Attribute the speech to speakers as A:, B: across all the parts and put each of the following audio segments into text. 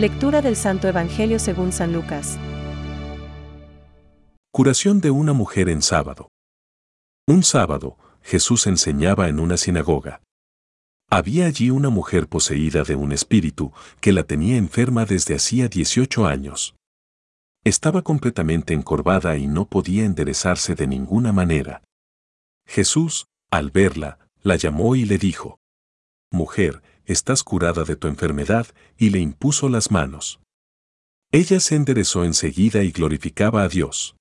A: Lectura del Santo Evangelio según San Lucas.
B: Curación de una mujer en sábado. Un sábado, Jesús enseñaba en una sinagoga. Había allí una mujer poseída de un espíritu que la tenía enferma desde hacía 18 años. Estaba completamente encorvada y no podía enderezarse de ninguna manera. Jesús, al verla, la llamó y le dijo, Mujer, estás curada de tu enfermedad, y le impuso las manos. Ella se enderezó enseguida y glorificaba a Dios.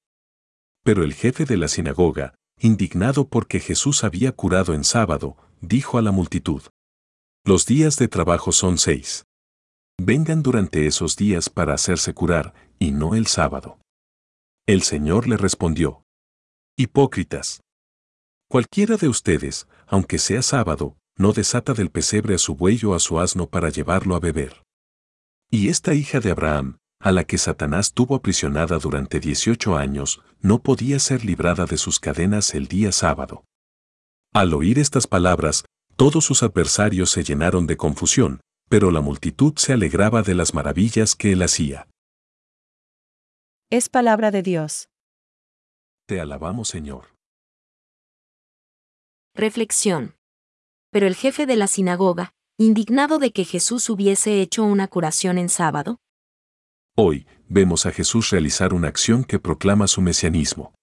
B: Pero el jefe de la sinagoga, indignado porque Jesús había curado en sábado, dijo a la multitud, Los días de trabajo son seis. Vengan durante esos días para hacerse curar, y no el sábado. El Señor le respondió, Hipócritas. Cualquiera de ustedes, aunque sea sábado, no desata del pesebre a su buey o a su asno para llevarlo a beber. Y esta hija de Abraham, a la que Satanás tuvo aprisionada durante 18 años, no podía ser librada de sus cadenas el día sábado. Al oír estas palabras, todos sus adversarios se llenaron de confusión, pero la multitud se alegraba de las maravillas que él hacía.
A: Es palabra de Dios.
B: Te alabamos, Señor.
C: Reflexión. Pero el jefe de la sinagoga, indignado de que Jesús hubiese hecho una curación en sábado,
B: Hoy, vemos a Jesús realizar una acción que proclama su mesianismo.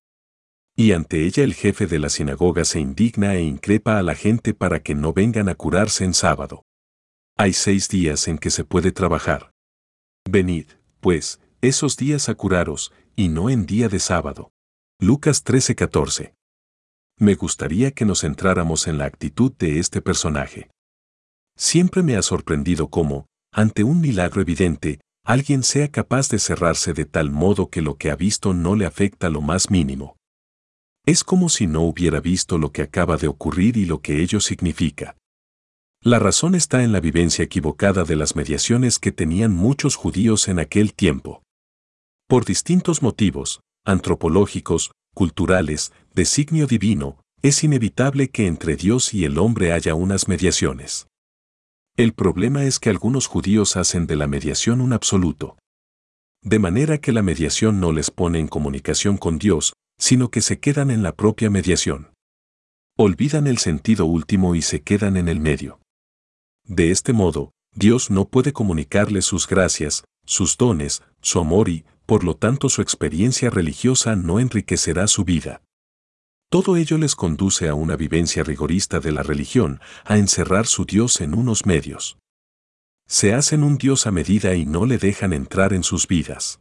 B: Y ante ella el jefe de la sinagoga se indigna e increpa a la gente para que no vengan a curarse en sábado. Hay seis días en que se puede trabajar. Venid, pues, esos días a curaros, y no en día de sábado. Lucas 13:14. Me gustaría que nos centráramos en la actitud de este personaje. Siempre me ha sorprendido cómo, ante un milagro evidente, alguien sea capaz de cerrarse de tal modo que lo que ha visto no le afecta lo más mínimo. Es como si no hubiera visto lo que acaba de ocurrir y lo que ello significa. La razón está en la vivencia equivocada de las mediaciones que tenían muchos judíos en aquel tiempo. Por distintos motivos, antropológicos, culturales, designio divino, es inevitable que entre Dios y el hombre haya unas mediaciones. El problema es que algunos judíos hacen de la mediación un absoluto. De manera que la mediación no les pone en comunicación con Dios, sino que se quedan en la propia mediación. Olvidan el sentido último y se quedan en el medio. De este modo, Dios no puede comunicarles sus gracias, sus dones, su amor y, por lo tanto, su experiencia religiosa no enriquecerá su vida. Todo ello les conduce a una vivencia rigorista de la religión, a encerrar su Dios en unos medios. Se hacen un Dios a medida y no le dejan entrar en sus vidas.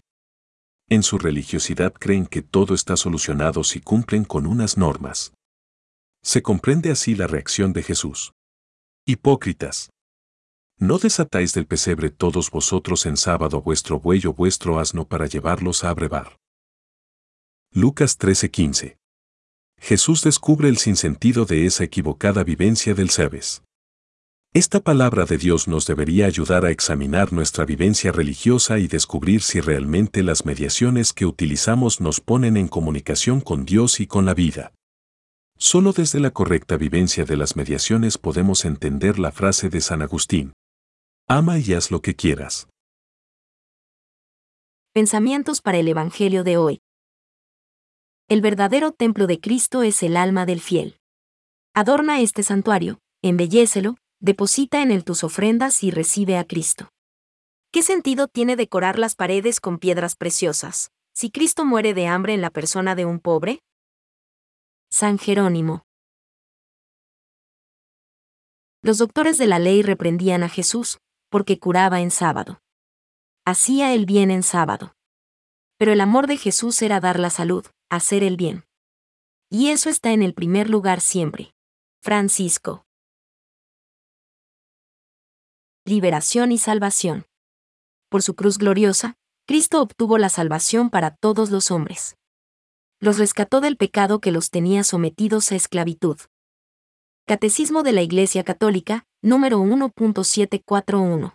B: En su religiosidad creen que todo está solucionado si cumplen con unas normas. Se comprende así la reacción de Jesús. Hipócritas. ¿No desatáis del pesebre todos vosotros en sábado vuestro buey o vuestro asno para llevarlos a abrevar? Lucas 13:15 Jesús descubre el sinsentido de esa equivocada vivencia del Sabes. Esta palabra de Dios nos debería ayudar a examinar nuestra vivencia religiosa y descubrir si realmente las mediaciones que utilizamos nos ponen en comunicación con Dios y con la vida. Solo desde la correcta vivencia de las mediaciones podemos entender la frase de San Agustín. Ama y haz lo que quieras.
C: Pensamientos para el Evangelio de hoy. El verdadero templo de Cristo es el alma del fiel. Adorna este santuario, embellécelo, deposita en él tus ofrendas y recibe a Cristo. ¿Qué sentido tiene decorar las paredes con piedras preciosas, si Cristo muere de hambre en la persona de un pobre? San Jerónimo. Los doctores de la ley reprendían a Jesús, porque curaba en sábado. Hacía el bien en sábado. Pero el amor de Jesús era dar la salud, hacer el bien. Y eso está en el primer lugar siempre. Francisco. Liberación y salvación. Por su cruz gloriosa, Cristo obtuvo la salvación para todos los hombres. Los rescató del pecado que los tenía sometidos a esclavitud. Catecismo de la Iglesia Católica, número 1.741.